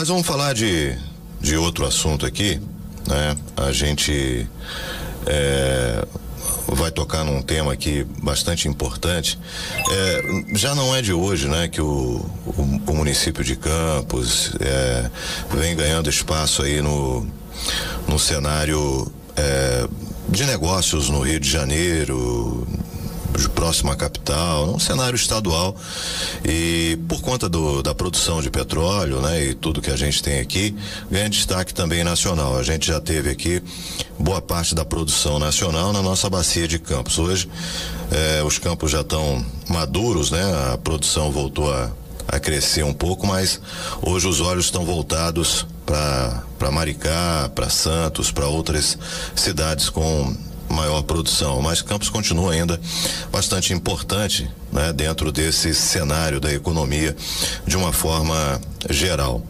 Mas vamos falar de, de outro assunto aqui, né? A gente é, vai tocar num tema aqui bastante importante. É, já não é de hoje, né, que o, o, o município de Campos é, vem ganhando espaço aí no, no cenário é, de negócios no Rio de Janeiro, próximo à capital, um cenário estadual e por conta do, da produção de petróleo, né, e tudo que a gente tem aqui, ganha destaque também nacional. A gente já teve aqui boa parte da produção nacional na nossa bacia de campos. Hoje eh, os campos já estão maduros, né? A produção voltou a, a crescer um pouco, mas hoje os olhos estão voltados para Maricá, para Santos, para outras cidades com maior produção, mas Campos continua ainda bastante importante né, dentro desse cenário da economia de uma forma geral.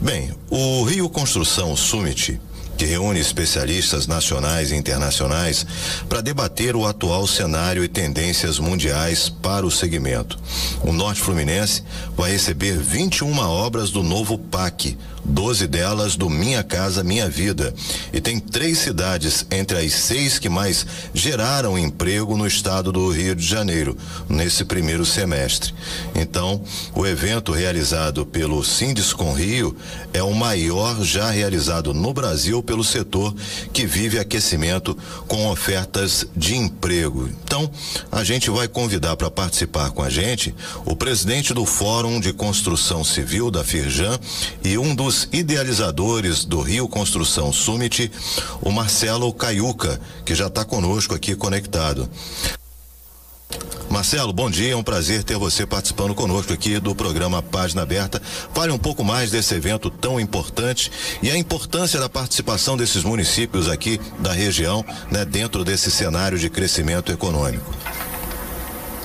Bem, o Rio Construção Summit que reúne especialistas nacionais e internacionais para debater o atual cenário e tendências mundiais para o segmento. O Norte Fluminense vai receber 21 obras do novo PAC, 12 delas do Minha Casa Minha Vida. E tem três cidades entre as seis que mais geraram emprego no estado do Rio de Janeiro, nesse primeiro semestre. Então, o evento realizado pelo Sindiscom Rio é o maior já realizado no Brasil pelo setor que vive aquecimento com ofertas de emprego. Então, a gente vai convidar para participar com a gente o presidente do Fórum de Construção Civil da Firjan e um dos idealizadores do Rio Construção Summit, o Marcelo Caiuca, que já está conosco aqui conectado. Marcelo, bom dia, é um prazer ter você participando conosco aqui do programa Página Aberta. Fale um pouco mais desse evento tão importante e a importância da participação desses municípios aqui da região, né, dentro desse cenário de crescimento econômico.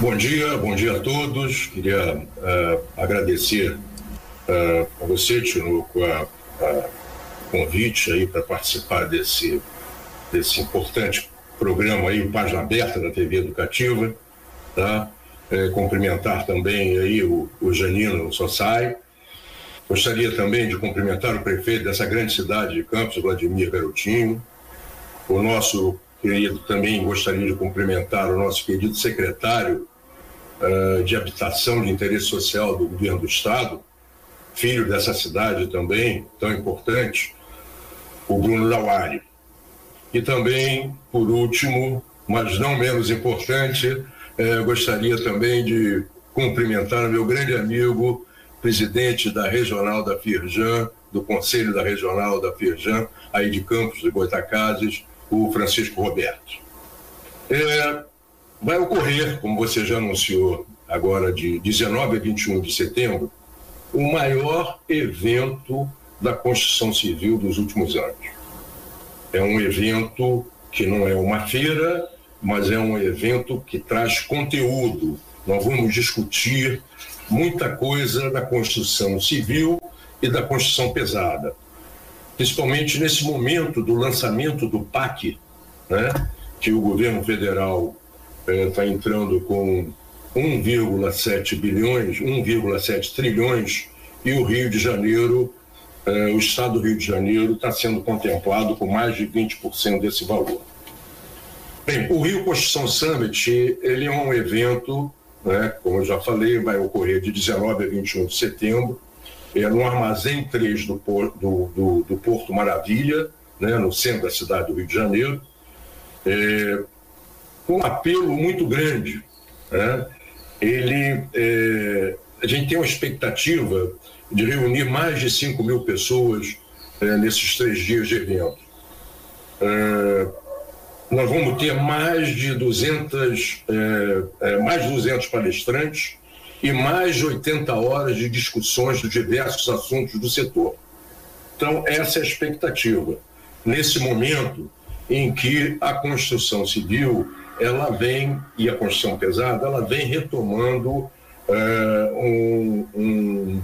Bom dia, bom dia a todos. Queria uh, agradecer uh, a você, Tinoco, a convite aí para participar desse, desse importante programa aí, Página Aberta da TV Educativa, tá? É, cumprimentar também aí o, o Janino Sossai. Gostaria também de cumprimentar o prefeito dessa grande cidade de Campos, Vladimir Garotinho. O nosso querido, também gostaria de cumprimentar o nosso querido secretário uh, de Habitação de Interesse Social do Governo do Estado, filho dessa cidade também, tão importante, o Bruno Lawari. E também, por último, mas não menos importante, eh, gostaria também de cumprimentar meu grande amigo, presidente da Regional da Firjan, do Conselho da Regional da Firjan, aí de Campos de Goitacazes, o Francisco Roberto. É, vai ocorrer, como você já anunciou, agora de 19 a 21 de setembro, o maior evento da construção civil dos últimos anos. É um evento que não é uma feira, mas é um evento que traz conteúdo. Nós vamos discutir muita coisa da construção civil e da construção pesada. Principalmente nesse momento do lançamento do PAC, né, que o governo federal está eh, entrando com 1,7 bilhões, 1,7 trilhões, e o Rio de Janeiro, eh, o estado do Rio de Janeiro está sendo contemplado com mais de 20% desse valor. Bem, o Rio Construção Summit, ele é um evento, né, como eu já falei, vai ocorrer de 19 a 21 de setembro, é no Armazém 3 do, do, do, do Porto Maravilha, né, no centro da cidade do Rio de Janeiro, é, um apelo muito grande, né, ele, é, a gente tem uma expectativa de reunir mais de 5 mil pessoas é, nesses três dias de evento. É, nós vamos ter mais de 200, é, é, mais de 200 palestrantes e mais de 80 horas de discussões de diversos assuntos do setor. Então, essa é a expectativa. Nesse momento em que a construção civil ela vem, e a construção pesada, ela vem retomando é, um, um,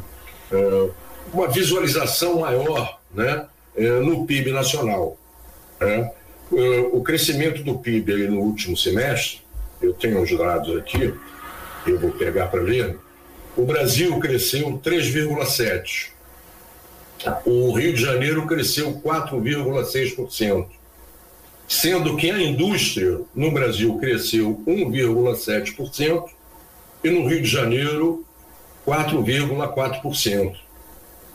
é, uma visualização maior né, é, no PIB nacional. Né? O crescimento do PIB aí no último semestre, eu tenho os dados aqui, eu vou pegar para ver, o Brasil cresceu 3,7%. o Rio de Janeiro cresceu 4,6%, sendo que a indústria no Brasil cresceu 1,7% e no Rio de Janeiro 4,4%,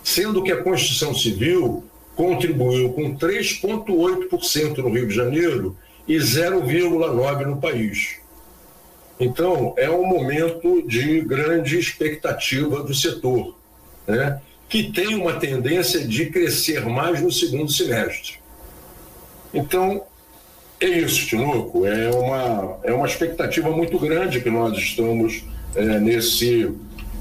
sendo que a construção civil contribuiu com 3,8% no Rio de Janeiro e 0,9% no país. Então, é um momento de grande expectativa do setor, né? que tem uma tendência de crescer mais no segundo semestre. Então, é isso, Tinoco. É uma, é uma expectativa muito grande que nós estamos é, nesse.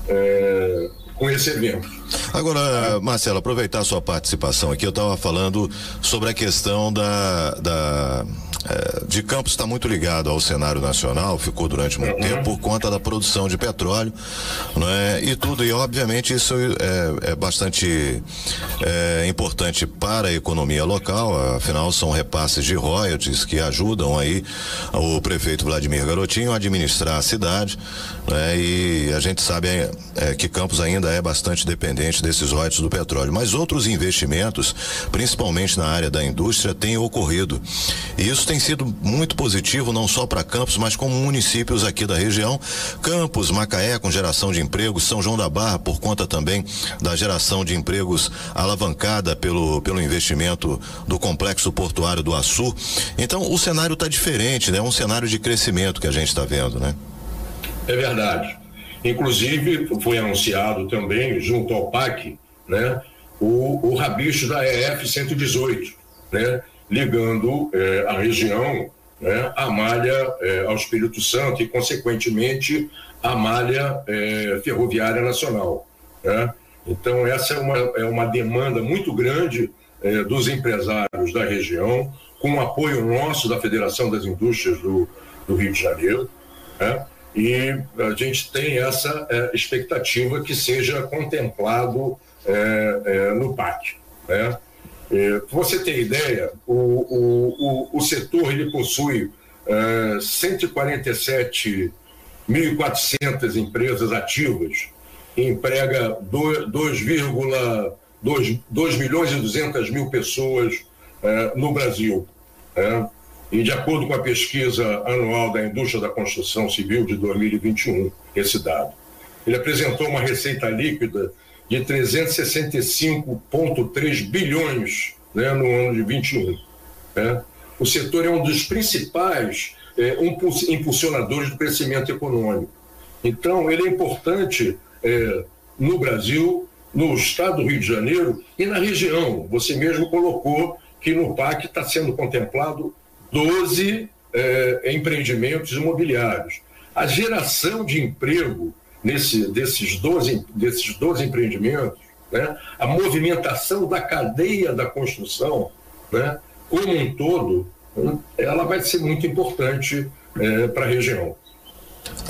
É, com esse evento. Agora, Marcelo, aproveitar a sua participação aqui, eu estava falando sobre a questão da, da é, de Campos está muito ligado ao cenário nacional, ficou durante muito uhum. tempo por conta da produção de petróleo, é E tudo, e obviamente isso é, é bastante é, importante para a economia local, afinal são repasses de royalties que ajudam aí o prefeito Vladimir Garotinho a administrar a cidade, né? E a gente sabe é, que Campos ainda é bastante dependente desses royalties do petróleo, mas outros investimentos, principalmente na área da indústria, têm ocorrido. E isso tem sido muito positivo não só para Campos, mas como municípios aqui da região. Campos, Macaé com geração de empregos, São João da Barra por conta também da geração de empregos alavancada pelo pelo investimento do complexo portuário do Açu. Então o cenário está diferente, né? É um cenário de crescimento que a gente está vendo, né? É verdade. Inclusive foi anunciado também junto ao PAC, né? O, o rabicho da EF 118, né? ligando é, a região né, à malha é, ao Espírito Santo e, consequentemente, à malha é, ferroviária nacional. Né? Então, essa é uma, é uma demanda muito grande dos empresários da região, com o apoio nosso da Federação das Indústrias do, do Rio de Janeiro. Né? E a gente tem essa é, expectativa que seja contemplado é, no PAC. Né? É, você ter ideia, o, o, o, o setor ele possui é, 147.400 empresas ativas, emprega 2, 2, milhões e 200 mil pessoas é, no Brasil. É, e de acordo com a pesquisa anual da indústria da construção civil de 2021, esse dado. Ele apresentou uma receita líquida de 365,3 bilhões né, no ano de 21. Né? O setor é um dos principais é, impulsionadores do crescimento econômico. Então, ele é importante é, no Brasil, no estado do Rio de Janeiro e na região. Você mesmo colocou que no PAC está sendo contemplado 12 é, empreendimentos imobiliários. A geração de emprego nesse, desses, 12, desses 12 empreendimentos, né, a movimentação da cadeia da construção, né, como um todo, ela vai ser muito importante é, para a região.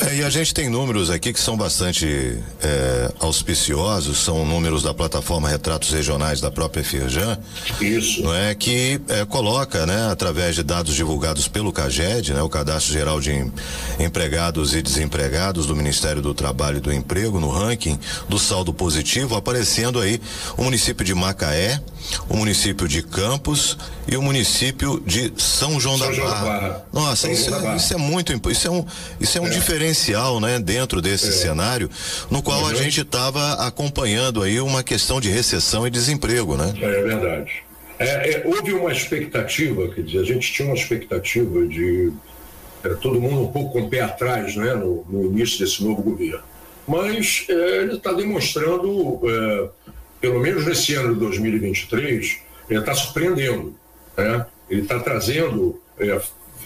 É, e a gente tem números aqui que são bastante é, auspiciosos, são números da plataforma Retratos Regionais da própria Firjan. Isso. Não é que é, coloca, né, através de dados divulgados pelo CAGED, né, o Cadastro Geral de Empregados e Desempregados do Ministério do Trabalho e do Emprego, no ranking do saldo positivo, aparecendo aí o município de Macaé, o município de Campos e o município de São João São da João Barra. Barra. Nossa, isso, é, isso é muito, isso é um, isso é um é. diferencial, né, dentro desse é. cenário, no qual uhum. a gente estava acompanhando aí uma questão de recessão e desemprego, né? É verdade. É, é, houve uma expectativa, quer dizer, a gente tinha uma expectativa de todo mundo um pouco com o pé atrás, né, no, no início desse novo governo. Mas é, ele está demonstrando, pelo menos nesse ano de 2023, ele está surpreendendo. Né? Ele está trazendo é,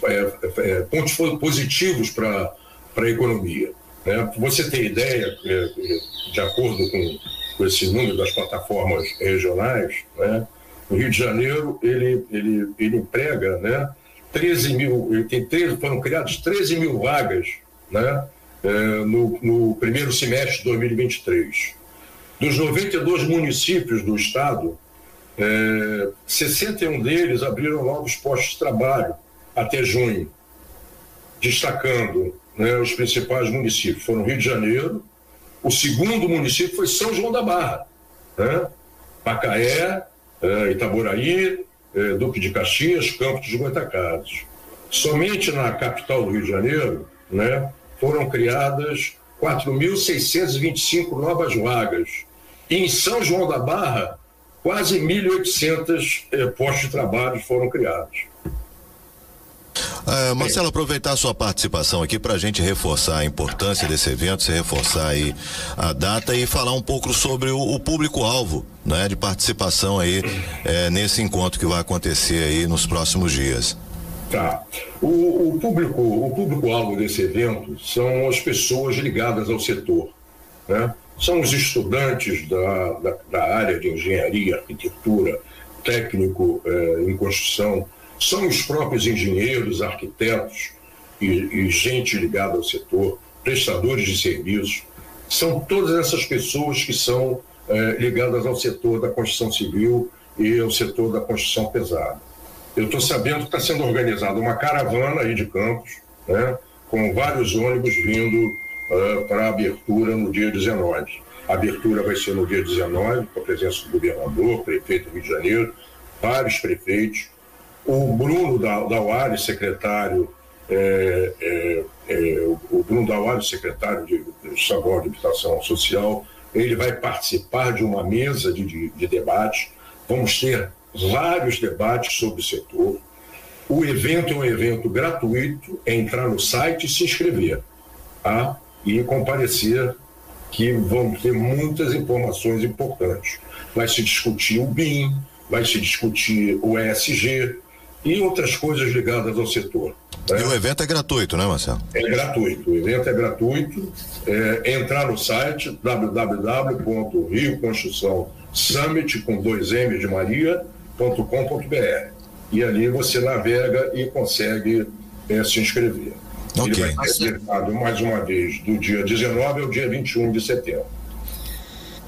é, é, pontos positivos para a economia. Né? Você tem ideia, é, é, de acordo com, com esse número das plataformas regionais, né? no Rio de Janeiro ele, ele, ele emprega né? 13 mil, ele tem 13, foram criadas 13 mil vagas né? É, no, no primeiro semestre de 2023. Dos 92 municípios do estado, é, 61 deles abriram novos postos de trabalho até junho, destacando né, os principais municípios. Foram Rio de Janeiro, o segundo município foi São João da Barra, né? Macaé, eh, Itaboraí, eh, Duque de Caxias, Campos de Goitacazes. Somente na capital do Rio de Janeiro, né, foram criadas 4.625 novas vagas. E em São João da Barra, quase 1.800 eh, postos de trabalho foram criados. Uh, Marcelo, aproveitar a sua participação aqui para a gente reforçar a importância desse evento, se reforçar aí a data e falar um pouco sobre o, o público-alvo, né, de participação aí é, nesse encontro que vai acontecer aí nos próximos dias. Tá. O, o público, o público-alvo desse evento são as pessoas ligadas ao setor, né? São os estudantes da, da, da área de engenharia, arquitetura, técnico eh, em construção, são os próprios engenheiros, arquitetos e, e gente ligada ao setor, prestadores de serviços, são todas essas pessoas que são eh, ligadas ao setor da construção civil e ao setor da construção pesada. Eu estou sabendo que está sendo organizada uma caravana aí de campos, né, com vários ônibus vindo uh, para a abertura no dia 19. A abertura vai ser no dia 19, com a presença do governador, prefeito do Rio de Janeiro, vários prefeitos, o Bruno Dauari, secretário, é, é, é, o Bruno Dauari, secretário de, de Sabor de Habitação Social, ele vai participar de uma mesa de, de, de debate. Vamos ter vários debates sobre o setor. O evento é um evento gratuito, é entrar no site e se inscrever tá? e comparecer, que vão ter muitas informações importantes. Vai se discutir o BIM, vai se discutir o ESG, e outras coisas ligadas ao setor. Né? E o evento é gratuito, né, Marcelo? É gratuito. O evento é gratuito. É, entrar no site www.rioconstruçãosummit com dois M de Maria.com.br e ali você navega e consegue é, se inscrever. Okay. Ele vai ser realizado mais uma vez do dia 19 ao dia 21 de setembro.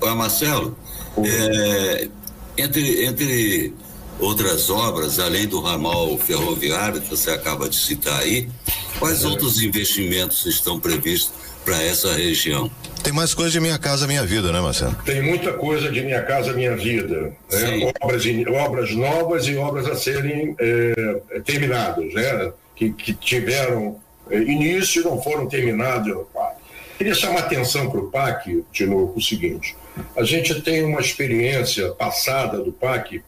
Olá, Marcelo. É, entre, entre outras obras, além do ramal ferroviário que você acaba de citar aí, quais é. outros investimentos estão previstos para essa região? Tem mais coisa de Minha Casa Minha Vida, né, Marcelo? Tem muita coisa de Minha Casa Minha Vida. Né? Obras, obras novas e obras a serem é, terminadas, né? que, que tiveram é, início e não foram terminadas no PAC. Queria chamar atenção para o PAC, de novo, o seguinte: a gente tem uma experiência passada do PAC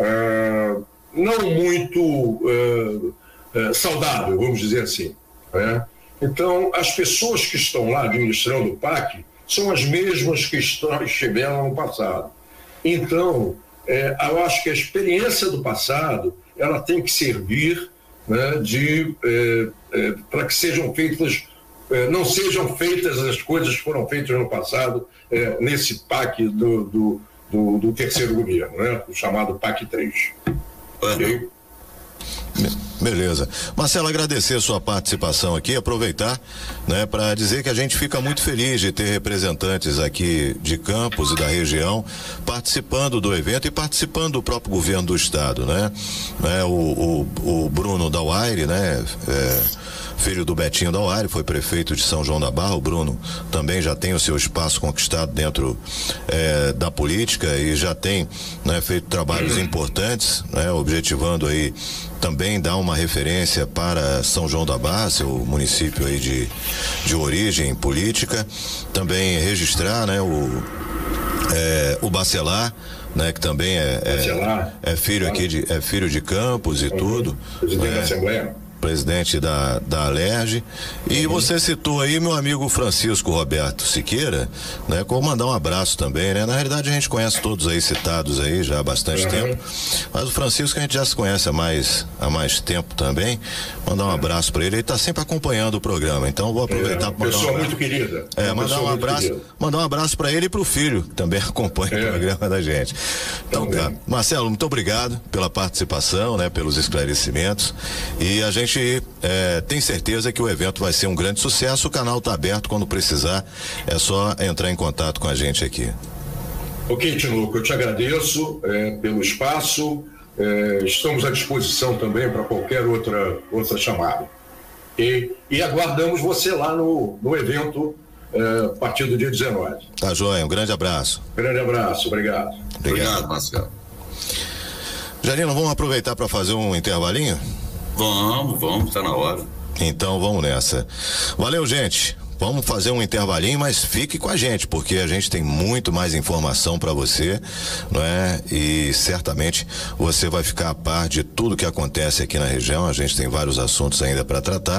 ah, não muito uh, uh, saudável, vamos dizer assim. Né? Então, as pessoas que estão lá administrando o PAC são as mesmas que estão, estiveram no passado. Então, é, eu acho que a experiência do passado ela tem que servir né, de é, é, para que sejam feitas não sejam feitas as coisas que foram feitas no passado nesse PAC do, do do, do terceiro governo, né? o chamado PAC 3. Okay? Beleza. Marcelo, agradecer a sua participação aqui, aproveitar né, para dizer que a gente fica muito feliz de ter representantes aqui de Campos e da região participando do evento e participando do próprio governo do estado, né? né o, o, o Bruno Dauaire, né? É, filho do Betinho Dauari, foi prefeito de São João da Barra. O Bruno também já tem o seu espaço conquistado dentro é, da política e já tem né, feito trabalhos importantes, né, objetivando aí também dar uma referência para São João da Barra, seu município aí de, de origem política. Também registrar né, o, é, o Bacelar né, que também é, é, é filho aqui de é filho de Campos e uhum. tudo. Presidente da né. Assembleia presidente da, da Alerj. E uhum. você citou aí meu amigo Francisco Roberto Siqueira, né? Como mandar um abraço também, né? Na realidade a gente conhece todos aí citados aí já há bastante uhum. tempo, mas o Francisco a gente já se conhece há mais, há mais tempo também. Mandar um abraço para ele, ele está sempre acompanhando o programa, então vou aproveitar é, para mandar um muito querida. É, mandar um abraço, mandar um abraço para ele e para o filho, que também acompanha é. o programa da gente. Então, tá. Marcelo, muito obrigado pela participação, né? Pelos esclarecimentos. E a gente gente é, tem certeza que o evento vai ser um grande sucesso. O canal está aberto quando precisar. É só entrar em contato com a gente aqui. Ok, Tinuco, eu te agradeço é, pelo espaço. É, estamos à disposição também para qualquer outra, outra chamada. E, e aguardamos você lá no, no evento é, a partir do dia 19. Tá joia, um grande abraço. Grande abraço, obrigado. Obrigado, obrigado Marcelo. Janino, vamos aproveitar para fazer um intervalinho? Vamos, vamos, está na hora. Então vamos nessa. Valeu, gente. Vamos fazer um intervalinho, mas fique com a gente, porque a gente tem muito mais informação para você, não é? E certamente você vai ficar a par de tudo que acontece aqui na região. A gente tem vários assuntos ainda para tratar.